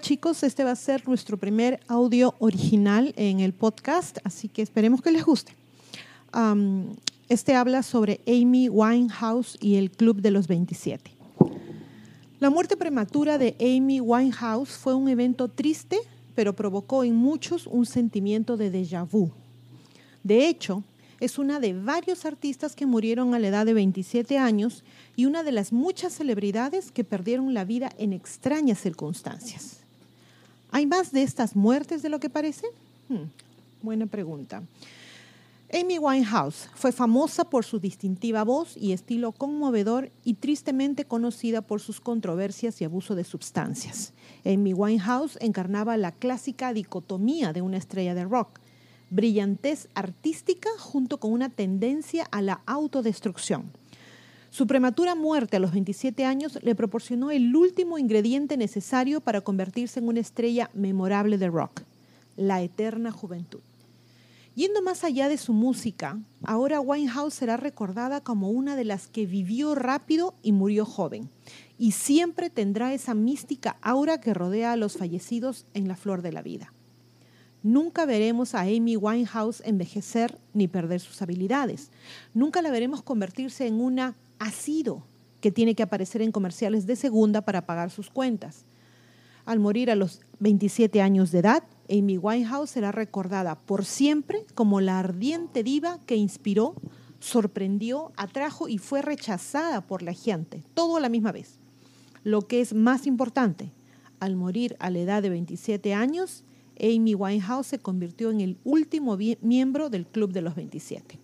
Chicos, este va a ser nuestro primer audio original en el podcast, así que esperemos que les guste. este habla sobre Amy Winehouse y el Club de los 27. La muerte prematura de Amy Winehouse fue un evento triste, pero provocó en muchos un sentimiento de déjà vu. De hecho, es una de varios artistas que murieron a la edad de 27 años y una de las muchas celebridades que perdieron la vida en extrañas circunstancias. ¿Hay más de estas muertes de lo que parece? Hmm, buena pregunta. Amy Winehouse fue famosa por su distintiva voz y estilo conmovedor y tristemente conocida por sus controversias y abuso de sustancias. Amy Winehouse encarnaba la clásica dicotomía de una estrella de rock, brillantez artística junto con una tendencia a la autodestrucción. Su prematura muerte a los 27 años le proporcionó el último ingrediente necesario para convertirse en una estrella memorable de rock, la eterna juventud. Yendo más allá de su música, ahora Winehouse será recordada como una de las que vivió rápido y murió joven, y siempre tendrá esa mística aura que rodea a los fallecidos en la flor de la vida. Nunca veremos a Amy Winehouse envejecer ni perder sus habilidades. Nunca la veremos convertirse en una ha sido que tiene que aparecer en comerciales de segunda para pagar sus cuentas. Al morir a los 27 años de edad, Amy Winehouse será recordada por siempre como la ardiente diva que inspiró, sorprendió, atrajo y fue rechazada por la gente, todo a la misma vez. Lo que es más importante, al morir a la edad de 27 años, Amy Winehouse se convirtió en el último miembro del Club de los 27.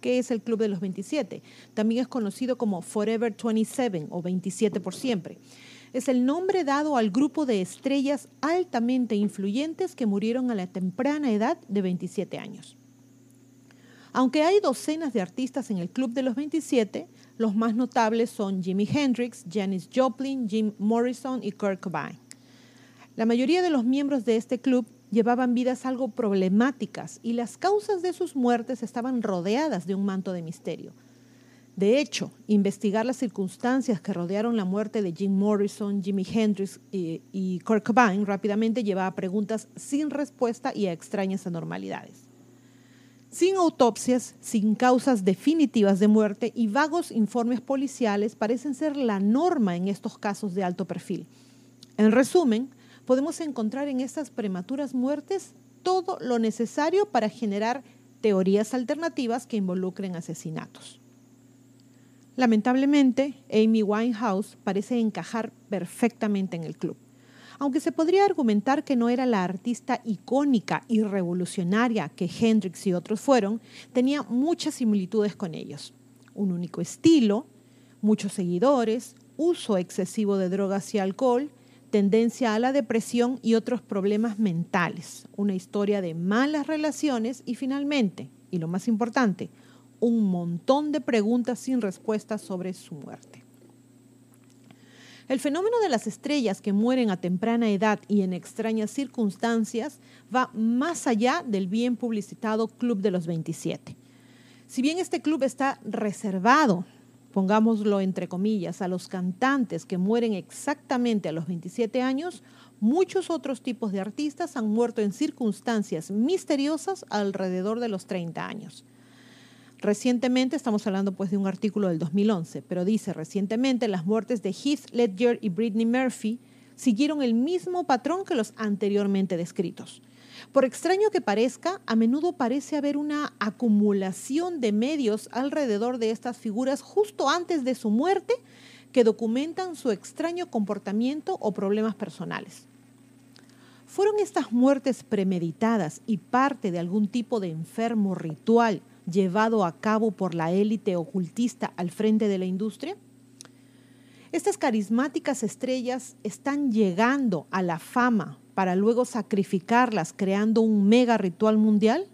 ¿Qué es el Club de los 27? También es conocido como Forever 27 o 27 por siempre. Es el nombre dado al grupo de estrellas altamente influyentes que murieron a la temprana edad de 27 años. Aunque hay docenas de artistas en el Club de los 27, los más notables son Jimi Hendrix, Janis Joplin, Jim Morrison y Kurt Cobain. La mayoría de los miembros de este club llevaban vidas algo problemáticas y las causas de sus muertes estaban rodeadas de un manto de misterio. De hecho, investigar las circunstancias que rodearon la muerte de Jim Morrison, Jimi Hendrix y, y Kurt Cobain rápidamente llevaba a preguntas sin respuesta y a extrañas anormalidades. Sin autopsias, sin causas definitivas de muerte y vagos informes policiales parecen ser la norma en estos casos de alto perfil. En resumen, podemos encontrar en estas prematuras muertes todo lo necesario para generar teorías alternativas que involucren asesinatos. Lamentablemente, Amy Winehouse parece encajar perfectamente en el club. Aunque se podría argumentar que no era la artista icónica y revolucionaria que Hendrix y otros fueron, tenía muchas similitudes con ellos. Un único estilo, muchos seguidores, uso excesivo de drogas y alcohol, tendencia a la depresión y otros problemas mentales, una historia de malas relaciones y finalmente, y lo más importante, un montón de preguntas sin respuestas sobre su muerte. El fenómeno de las estrellas que mueren a temprana edad y en extrañas circunstancias va más allá del bien publicitado Club de los 27. Si bien este club está reservado pongámoslo entre comillas, a los cantantes que mueren exactamente a los 27 años, muchos otros tipos de artistas han muerto en circunstancias misteriosas alrededor de los 30 años. Recientemente, estamos hablando pues de un artículo del 2011, pero dice recientemente las muertes de Heath Ledger y Britney Murphy siguieron el mismo patrón que los anteriormente descritos. Por extraño que parezca, a menudo parece haber una acumulación de medios alrededor de estas figuras justo antes de su muerte que documentan su extraño comportamiento o problemas personales. ¿Fueron estas muertes premeditadas y parte de algún tipo de enfermo ritual llevado a cabo por la élite ocultista al frente de la industria? Estas carismáticas estrellas están llegando a la fama para luego sacrificarlas creando un mega ritual mundial?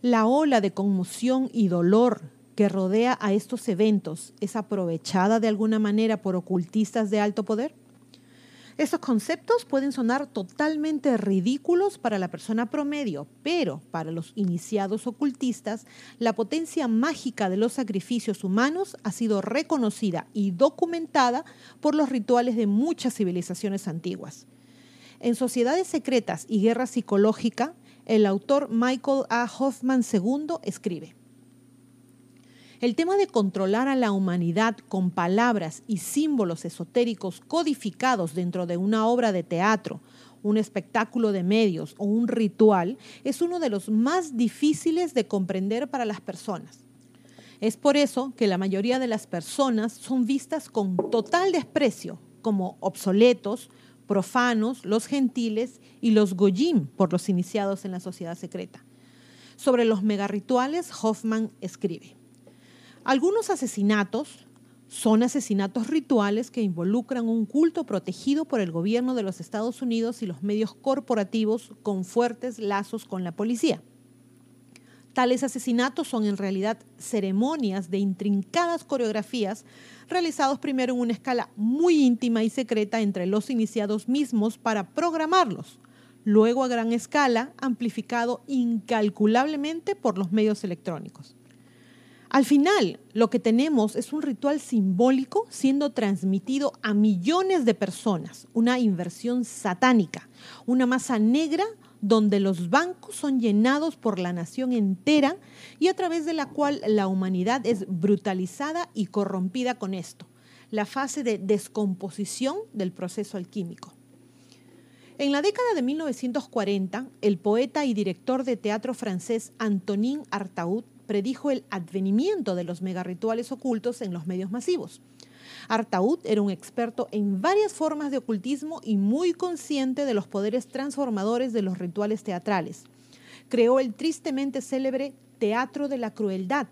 La ola de conmoción y dolor que rodea a estos eventos es aprovechada de alguna manera por ocultistas de alto poder? Estos conceptos pueden sonar totalmente ridículos para la persona promedio, pero para los iniciados ocultistas, la potencia mágica de los sacrificios humanos ha sido reconocida y documentada por los rituales de muchas civilizaciones antiguas. En Sociedades Secretas y Guerra Psicológica, el autor Michael A. Hoffman II escribe, el tema de controlar a la humanidad con palabras y símbolos esotéricos codificados dentro de una obra de teatro, un espectáculo de medios o un ritual es uno de los más difíciles de comprender para las personas. Es por eso que la mayoría de las personas son vistas con total desprecio como obsoletos, profanos, los gentiles y los goyim por los iniciados en la sociedad secreta. Sobre los megarrituales, Hoffman escribe. Algunos asesinatos son asesinatos rituales que involucran un culto protegido por el gobierno de los Estados Unidos y los medios corporativos con fuertes lazos con la policía. Tales asesinatos son en realidad ceremonias de intrincadas coreografías realizados primero en una escala muy íntima y secreta entre los iniciados mismos para programarlos, luego a gran escala amplificado incalculablemente por los medios electrónicos. Al final, lo que tenemos es un ritual simbólico siendo transmitido a millones de personas, una inversión satánica, una masa negra donde los bancos son llenados por la nación entera y a través de la cual la humanidad es brutalizada y corrompida con esto, la fase de descomposición del proceso alquímico. En la década de 1940, el poeta y director de teatro francés Antonin Artaud predijo el advenimiento de los megarrituales ocultos en los medios masivos. Artaud era un experto en varias formas de ocultismo y muy consciente de los poderes transformadores de los rituales teatrales. Creó el tristemente célebre Teatro de la Crueldad,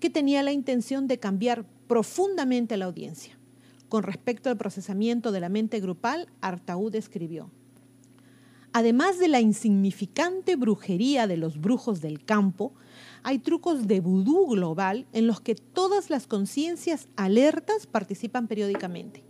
que tenía la intención de cambiar profundamente a la audiencia. Con respecto al procesamiento de la mente grupal, Artaud escribió, Además de la insignificante brujería de los brujos del campo, hay trucos de vudú global en los que todas las conciencias alertas participan periódicamente.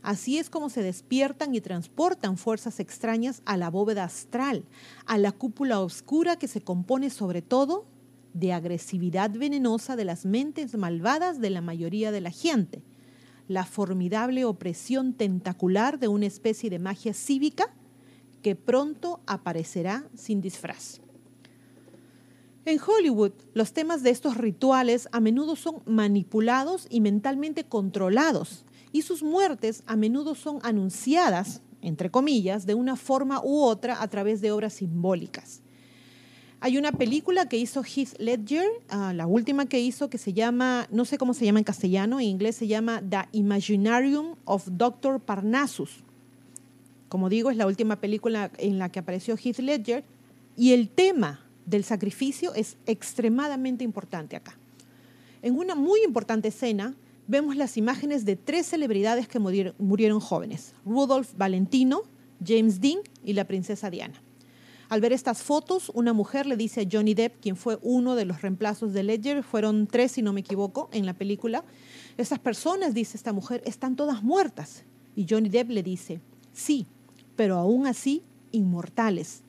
Así es como se despiertan y transportan fuerzas extrañas a la bóveda astral, a la cúpula oscura que se compone sobre todo de agresividad venenosa de las mentes malvadas de la mayoría de la gente, la formidable opresión tentacular de una especie de magia cívica que pronto aparecerá sin disfraz. En Hollywood, los temas de estos rituales a menudo son manipulados y mentalmente controlados, y sus muertes a menudo son anunciadas, entre comillas, de una forma u otra a través de obras simbólicas. Hay una película que hizo Heath Ledger, ah, la última que hizo, que se llama, no sé cómo se llama en castellano, en inglés se llama The Imaginarium of Dr. Parnassus. Como digo, es la última película en la que apareció Heath Ledger. Y el tema del sacrificio es extremadamente importante acá. En una muy importante escena vemos las imágenes de tres celebridades que murieron, jóvenes, Rudolph Valentino, James Dean y la princesa Diana. Al ver estas fotos, una mujer le dice a Johnny Depp, quien fue uno de los reemplazos de Ledger, fueron tres si no me equivoco en la película, estas personas, dice esta mujer, están todas muertas. Y Johnny Depp le dice, sí, pero aún así inmortales.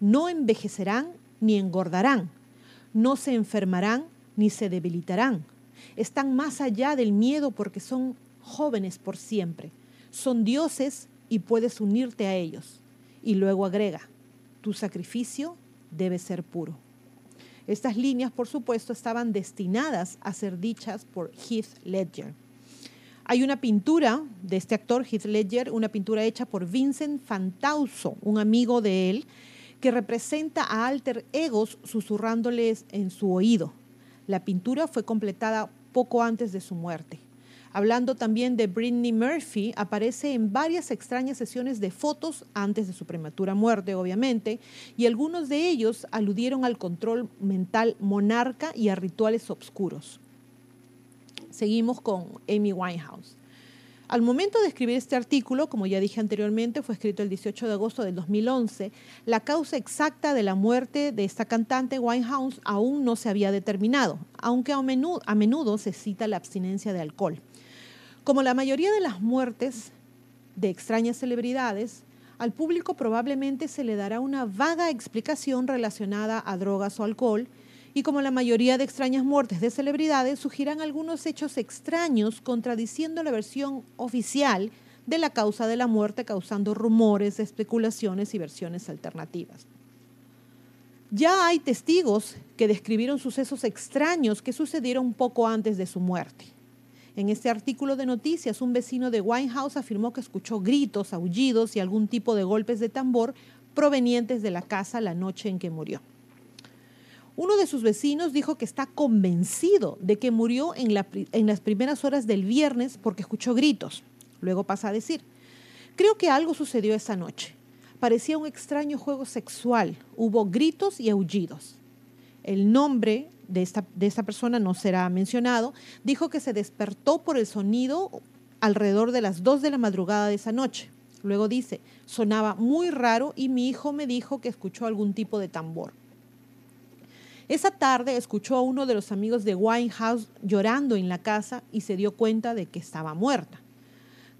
No envejecerán ni engordarán, no se enfermarán ni se debilitarán. Están más allá del miedo porque son jóvenes por siempre. Son dioses y puedes unirte a ellos. Y luego agrega, tu sacrificio debe ser puro. Estas líneas, por supuesto, estaban destinadas a ser dichas por Heath Ledger. Hay una pintura de este actor, Heath Ledger, una pintura hecha por Vincent Fantauso, un amigo de él, que representa a alter egos susurrándoles en su oído. La pintura fue completada poco antes de su muerte. Hablando también de Britney Murphy, aparece en varias extrañas sesiones de fotos antes de su prematura muerte, obviamente, y algunos de ellos aludieron al control mental monarca y a rituales obscuros. Seguimos con Amy Winehouse. Al momento de escribir este artículo, como ya dije anteriormente, fue escrito el 18 de agosto del 2011, la causa exacta de la muerte de esta cantante Winehouse aún no se había determinado, aunque a menudo, a menudo se cita la abstinencia de alcohol. Como la mayoría de las muertes de extrañas celebridades, al público probablemente se le dará una vaga explicación relacionada a drogas o alcohol, y como la mayoría de extrañas muertes de celebridades, surgirán algunos hechos extraños contradiciendo la versión oficial de la causa de la muerte, causando rumores, especulaciones y versiones alternativas. Ya hay testigos que describieron sucesos extraños que sucedieron poco antes de su muerte. En este artículo de noticias, un vecino de Winehouse afirmó que escuchó gritos, aullidos y algún tipo de golpes de tambor provenientes de la casa la noche en que murió. Uno de sus vecinos dijo que está convencido de que murió en, las primeras horas del viernes porque escuchó gritos. Luego pasa a decir, creo que algo sucedió esa noche. Parecía un extraño juego sexual. Hubo gritos y aullidos. El nombre de esta, de esta persona no será mencionado. Dijo que se despertó por el sonido alrededor de las 2 de la madrugada de esa noche. Luego dice, sonaba muy raro y mi hijo me dijo que escuchó algún tipo de tambor. Esa tarde escuchó a uno de los amigos de Winehouse llorando en la casa y se dio cuenta de que estaba muerta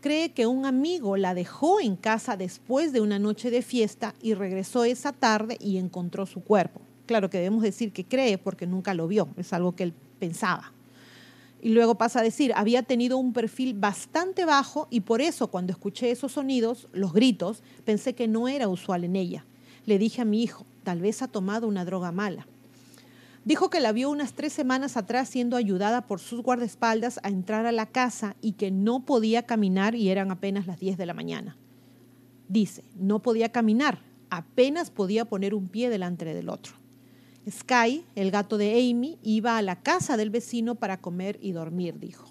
cree que un amigo la dejó en casa después de una noche de fiesta y regresó esa tarde y encontró su cuerpo. Claro que debemos decir que cree porque nunca lo vio, es algo que él pensaba. Y luego pasa a decir, había tenido un perfil bastante bajo y por eso cuando escuché esos sonidos, los gritos, pensé que no era usual en ella. Le dije a mi hijo, tal vez ha tomado una droga mala. Dijo que la vio unas tres semanas atrás siendo ayudada por sus guardaespaldas a entrar a la casa y que no podía caminar y eran apenas las 10 de la mañana. Dice, no podía caminar, apenas podía poner un pie delante del otro. Sky, el gato de Amy, iba a la casa del vecino para comer y dormir, dijo.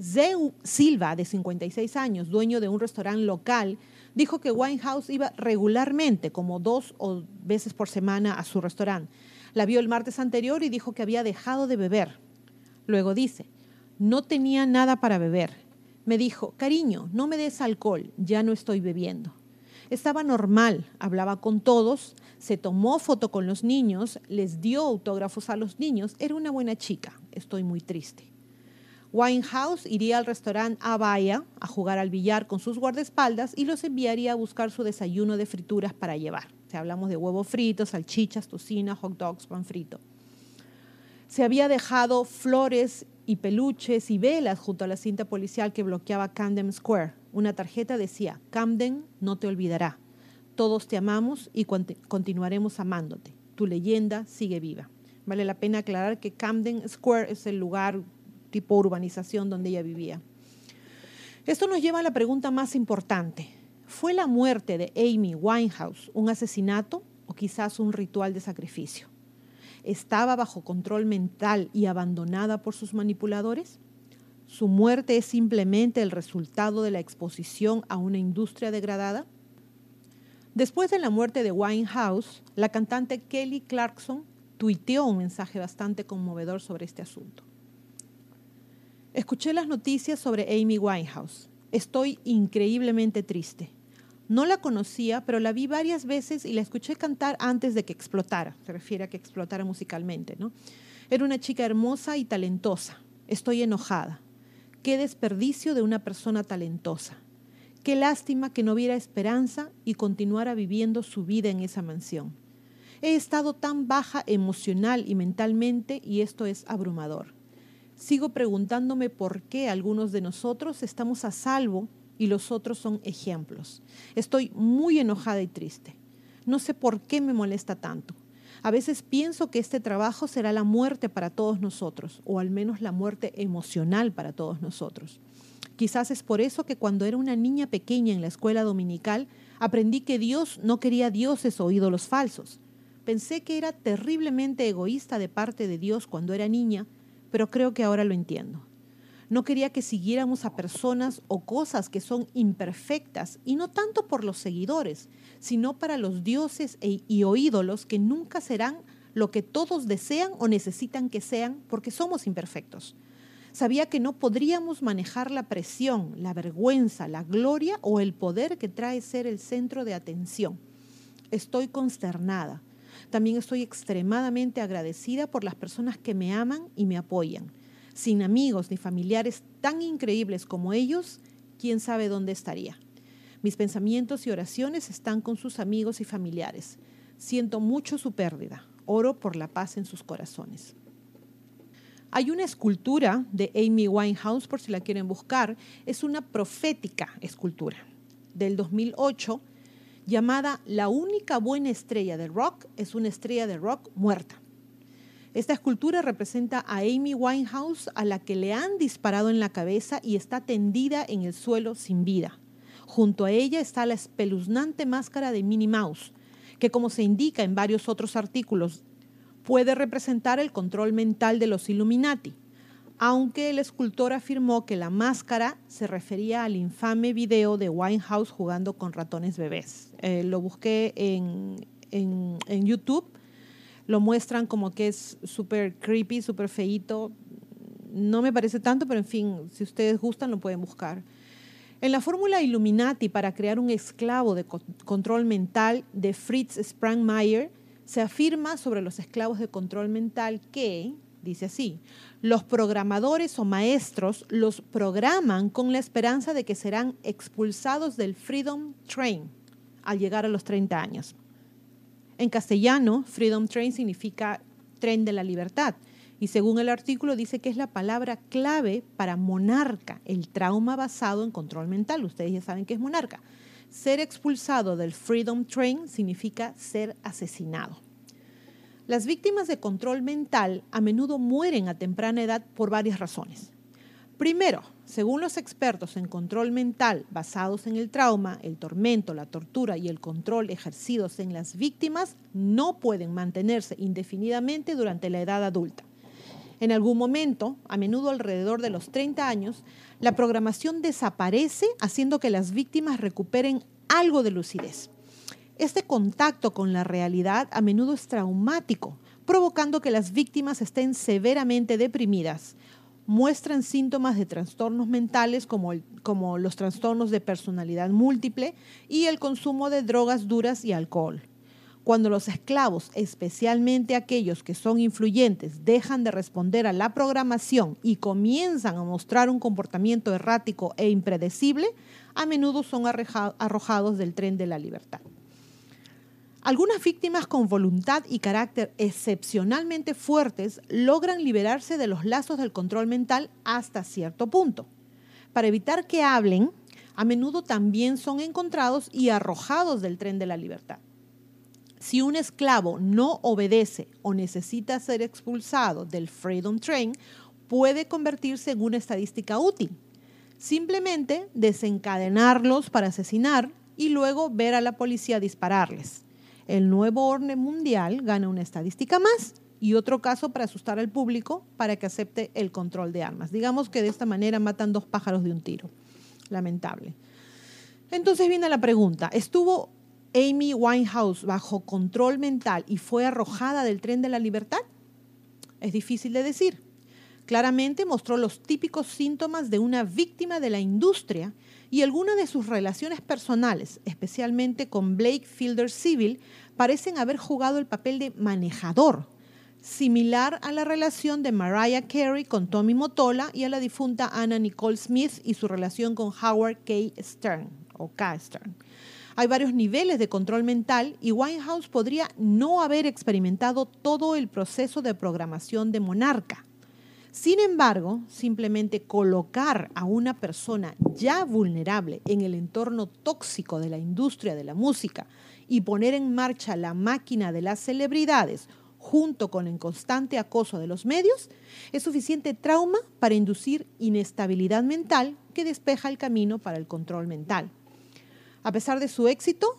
Zeu Silva, de 56 años, dueño de un restaurante local, dijo que Winehouse iba regularmente, como dos o veces por semana, a su restaurante la vio el martes anterior y dijo que había dejado de beber. Luego dice, no tenía nada para beber. Me dijo, cariño, no me des alcohol, ya no estoy bebiendo. Estaba normal, hablaba con todos, se tomó foto con los niños, les dio autógrafos a los niños, era una buena chica, estoy muy triste. Winehouse iría al restaurante Abaya a jugar al billar con sus guardaespaldas y los enviaría a buscar su desayuno de frituras para llevar hablamos de huevos fritos, salchichas, tocina, hot dogs, pan frito. Se había dejado flores y peluches y velas junto a la cinta policial que bloqueaba Camden Square. Una tarjeta decía, Camden no te olvidará. Todos te amamos y continuaremos amándote. Tu leyenda sigue viva. Vale la pena aclarar que Camden Square es el lugar tipo urbanización donde ella vivía. Esto nos lleva a la pregunta más importante. ¿Fue la muerte de Amy Winehouse un asesinato o quizás un ritual de sacrificio? ¿Estaba bajo control mental y abandonada por sus manipuladores? ¿Su muerte es simplemente el resultado de la exposición a una industria degradada? Después de la muerte de Winehouse, la cantante Kelly Clarkson tuiteó un mensaje bastante conmovedor sobre este asunto. Escuché las noticias sobre Amy Winehouse. Estoy increíblemente triste. No la conocía, pero la vi varias veces y la escuché cantar antes de que explotara. Se refiere a que explotara musicalmente, ¿no? Era una chica hermosa y talentosa. Estoy enojada. Qué desperdicio de una persona talentosa. Qué lástima que no hubiera esperanza y continuara viviendo su vida en esa mansión. He estado tan baja emocional y mentalmente y esto es abrumador. Sigo preguntándome por qué algunos de nosotros estamos a salvo y los otros son ejemplos. Estoy muy enojada y triste. No sé por qué me molesta tanto. A veces pienso que este trabajo será la muerte para todos nosotros, o al menos la muerte emocional para todos nosotros. Quizás es por eso que cuando era una niña pequeña en la escuela dominical, aprendí que Dios no quería dioses o ídolos falsos. Pensé que era terriblemente egoísta de parte de Dios cuando era niña, pero creo que ahora lo entiendo. No quería que siguiéramos a personas o cosas que son imperfectas, y no tanto por los seguidores, sino para los dioses e, y o ídolos que nunca serán lo que todos desean o necesitan que sean porque somos imperfectos. Sabía que no podríamos manejar la presión, la vergüenza, la gloria o el poder que trae ser el centro de atención. Estoy consternada. También estoy extremadamente agradecida por las personas que me aman y me apoyan sin amigos ni familiares tan increíbles como ellos, quién sabe dónde estaría. Mis pensamientos y oraciones están con sus amigos y familiares. Siento mucho su pérdida. Oro por la paz en sus corazones. Hay una escultura de Amy Winehouse, por si la quieren buscar. Es una profética escultura del 2008 llamada La única buena estrella del rock es una estrella de rock muerta. Esta escultura representa a Amy Winehouse a la que le han disparado en la cabeza y está tendida en el suelo sin vida. Junto a ella está la espeluznante máscara de Minnie Mouse, que como se indica en varios otros artículos, puede representar el control mental de los Illuminati, aunque el escultor afirmó que la máscara se refería al infame video de Winehouse jugando con ratones bebés. Eh, lo busqué en, en YouTube lo muestran como que es súper creepy, súper feito. No me parece tanto, pero en fin, si ustedes gustan lo pueden buscar. En la fórmula Illuminati para crear un esclavo de control mental de Fritz Sprangmeyer, se afirma sobre los esclavos de control mental que, dice así, los programadores o maestros los programan con la esperanza de que serán expulsados del Freedom Train al llegar a los 30 años. En castellano, Freedom Train significa tren de la libertad. Y según el artículo dice que es la palabra clave para monarca, el trauma basado en control mental. Ustedes ya saben qué es monarca. Ser expulsado del Freedom Train significa ser asesinado. Las víctimas de control mental a menudo mueren a temprana edad por varias razones. Primero, según los expertos en control mental basados en el trauma, el tormento, la tortura y el control ejercidos en las víctimas, no pueden mantenerse indefinidamente durante la edad adulta. En algún momento, a menudo alrededor de los 30 años, la programación desaparece haciendo que las víctimas recuperen algo de lucidez. Este contacto con la realidad a menudo es traumático, provocando que las víctimas estén severamente deprimidas, muestran síntomas de trastornos mentales como, como los trastornos de personalidad múltiple y el consumo de drogas duras y alcohol. Cuando los esclavos, especialmente aquellos que son influyentes, dejan de responder a la programación y comienzan a mostrar un comportamiento errático e impredecible, a menudo son arrojados del tren de la libertad. Algunas víctimas con voluntad y carácter excepcionalmente fuertes logran liberarse de los lazos del control mental hasta cierto punto. Para evitar que hablen, a menudo también son encontrados y arrojados del tren de la libertad. Si un esclavo no obedece o necesita ser expulsado del Freedom Train, puede convertirse en una estadística útil. Simplemente desencadenarlos para asesinar y luego ver a la policía dispararles el nuevo orden mundial gana una estadística más y otro caso para asustar al público para que acepte el control de armas. Digamos que de esta manera matan dos pájaros de un tiro. Lamentable. Entonces viene la pregunta, ¿estuvo Amy Winehouse bajo control mental y fue arrojada del tren de la libertad? Es difícil de decir. Claramente mostró los típicos síntomas de una víctima de la industria y algunas de sus relaciones personales, especialmente con Blake Fielder Civil, parecen haber jugado el papel de manejador, similar a la relación de Mariah Carey con Tommy Motola y a la difunta Anna Nicole Smith y su relación con Howard K. Stern o K. Stern. Hay varios niveles de control mental y Winehouse podría no haber experimentado todo el proceso de programación de Monarca. Sin embargo, simplemente colocar a una persona ya vulnerable en el entorno tóxico de la industria de la música y poner en marcha la máquina de las celebridades junto con el constante acoso de los medios, es suficiente trauma para inducir inestabilidad mental que despeja el camino para el control mental. A pesar de su éxito,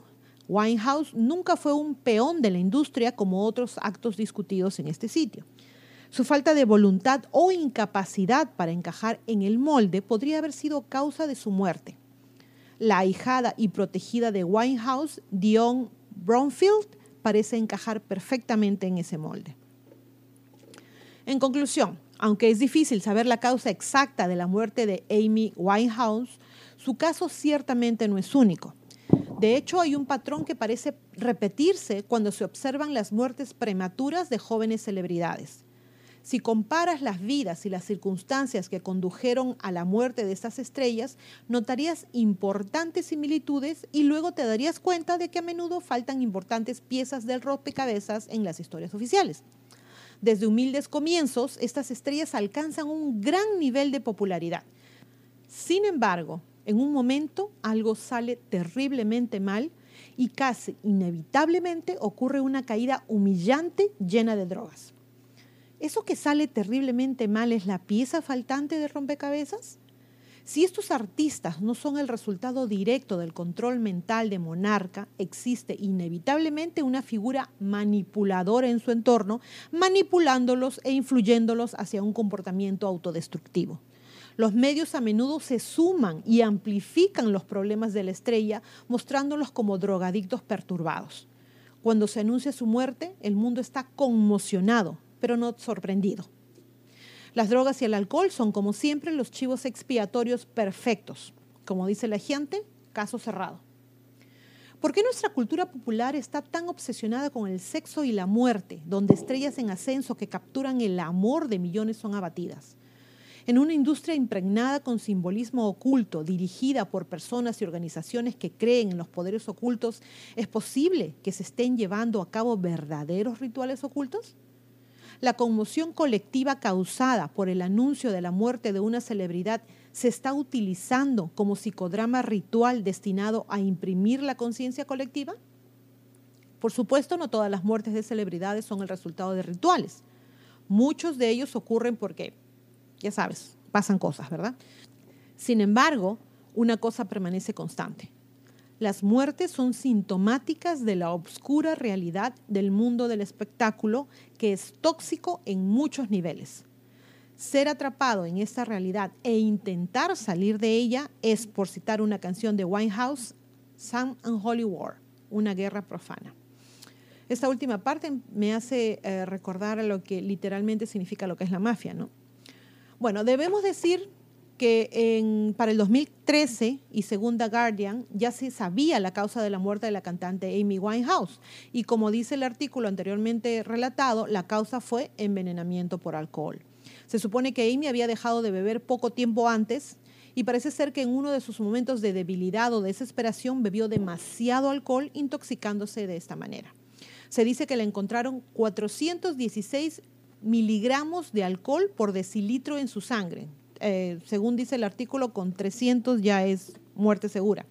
Winehouse nunca fue un peón de la industria como otros actos discutidos en este sitio. Su falta de voluntad o incapacidad para encajar en el molde podría haber sido causa de su muerte. La ahijada y protegida de Winehouse, Dion Bromfield, parece encajar perfectamente en ese molde. En conclusión, aunque es difícil saber la causa exacta de la muerte de Amy Winehouse, su caso ciertamente no es único. De hecho, hay un patrón que parece repetirse cuando se observan las muertes prematuras de jóvenes celebridades Si comparas las vidas y las circunstancias que condujeron a la muerte de estas estrellas, notarías importantes similitudes y luego te darías cuenta de que a menudo faltan importantes piezas del rompecabezas en las historias oficiales. Desde humildes comienzos, estas estrellas alcanzan un gran nivel de popularidad. Sin embargo, en un momento algo sale terriblemente mal y casi inevitablemente ocurre una caída humillante llena de drogas. ¿Eso que sale terriblemente mal es la pieza faltante de rompecabezas? Si estos artistas no son el resultado directo del control mental de monarca, existe inevitablemente una figura manipuladora en su entorno, manipulándolos e influyéndolos hacia un comportamiento autodestructivo. Los medios a menudo se suman y amplifican los problemas de la estrella, mostrándolos como drogadictos perturbados. Cuando se anuncia su muerte, el mundo está conmocionado, pero no sorprendido. Las drogas y el alcohol son, como siempre, los chivos expiatorios perfectos. Como dice la gente, caso cerrado. ¿Por qué nuestra cultura popular está tan obsesionada con el sexo y la muerte, donde estrellas en ascenso que capturan el amor de millones son abatidas? En una industria impregnada con simbolismo oculto, dirigida por personas y organizaciones que creen en los poderes ocultos, ¿es posible que se estén llevando a cabo verdaderos rituales ocultos? La conmoción colectiva causada por el anuncio de la muerte de una celebridad se está utilizando como psicodrama ritual destinado a imprimir la conciencia colectiva? Por supuesto, no todas las muertes de celebridades son el resultado de rituales. Muchos de ellos ocurren porque ya sabes, pasan cosas, ¿verdad? Sin embargo, una cosa permanece constante. Las muertes son sintomáticas de la obscura realidad del mundo del espectáculo que es tóxico en muchos niveles. Ser atrapado en esta realidad e intentar salir de ella es, por citar una canción de Winehouse, Sam and Holy War, una guerra profana. Esta última parte me hace eh, recordar a lo que literalmente significa lo que es la mafia, ¿no? Bueno, debemos decir que para el 2013 y segunda Guardian ya se sabía la causa de la muerte de la cantante Amy Winehouse y como dice el artículo anteriormente relatado, la causa fue envenenamiento por alcohol. Se supone que Amy había dejado de beber poco tiempo antes y parece ser que en uno de sus momentos de debilidad o desesperación bebió demasiado alcohol intoxicándose de esta manera. Se dice que le encontraron 416 miligramos de alcohol por decilitro en su sangre. Eh, según dice el artículo, con 300 ya es muerte segura.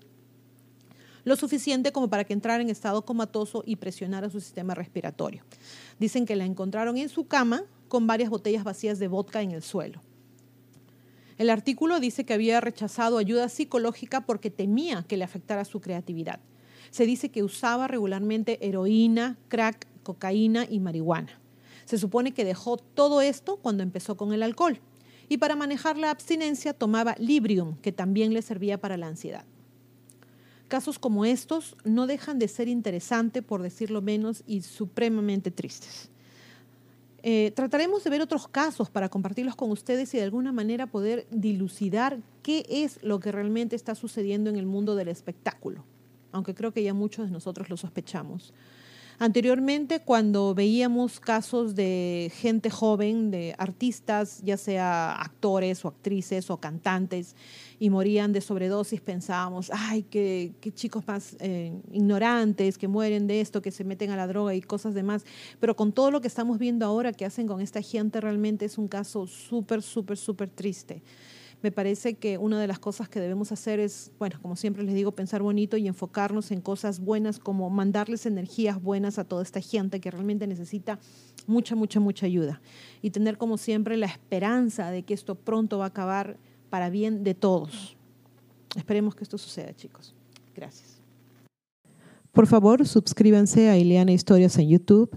Lo suficiente como para que entrara en estado comatoso y presionara su sistema respiratorio. Dicen que la encontraron en su cama con varias botellas vacías de vodka en el suelo. El artículo dice que había rechazado ayuda psicológica porque temía que le afectara su creatividad. Se dice que usaba regularmente heroína, crack, cocaína y marihuana. Se supone que dejó todo esto cuando empezó con el alcohol. Y para manejar la abstinencia tomaba Librium, que también le servía para la ansiedad. Casos como estos no dejan de ser interesantes, por decirlo menos, y supremamente tristes. Eh, trataremos de ver otros casos para compartirlos con ustedes y de alguna manera poder dilucidar qué es lo que realmente está sucediendo en el mundo del espectáculo, aunque creo que ya muchos de nosotros lo sospechamos. Anteriormente, cuando veíamos casos de gente joven, de artistas, ya sea actores o actrices o cantantes, y morían de sobredosis, pensábamos, ay, qué, chicos más eh, ignorantes, que mueren de esto, que se meten a la droga y cosas demás. Pero con todo lo que estamos viendo ahora que hacen con esta gente, realmente es un caso súper, súper, súper triste me parece que una de las cosas que debemos hacer es, bueno, como siempre les digo, pensar bonito y enfocarnos en cosas buenas, como mandarles energías buenas a toda esta gente que realmente necesita mucha, mucha, mucha ayuda. Y tener como siempre la esperanza de que esto pronto va a acabar para bien de todos. Esperemos que esto suceda, chicos. Gracias. Por favor, suscríbanse a Ileana Historias en YouTube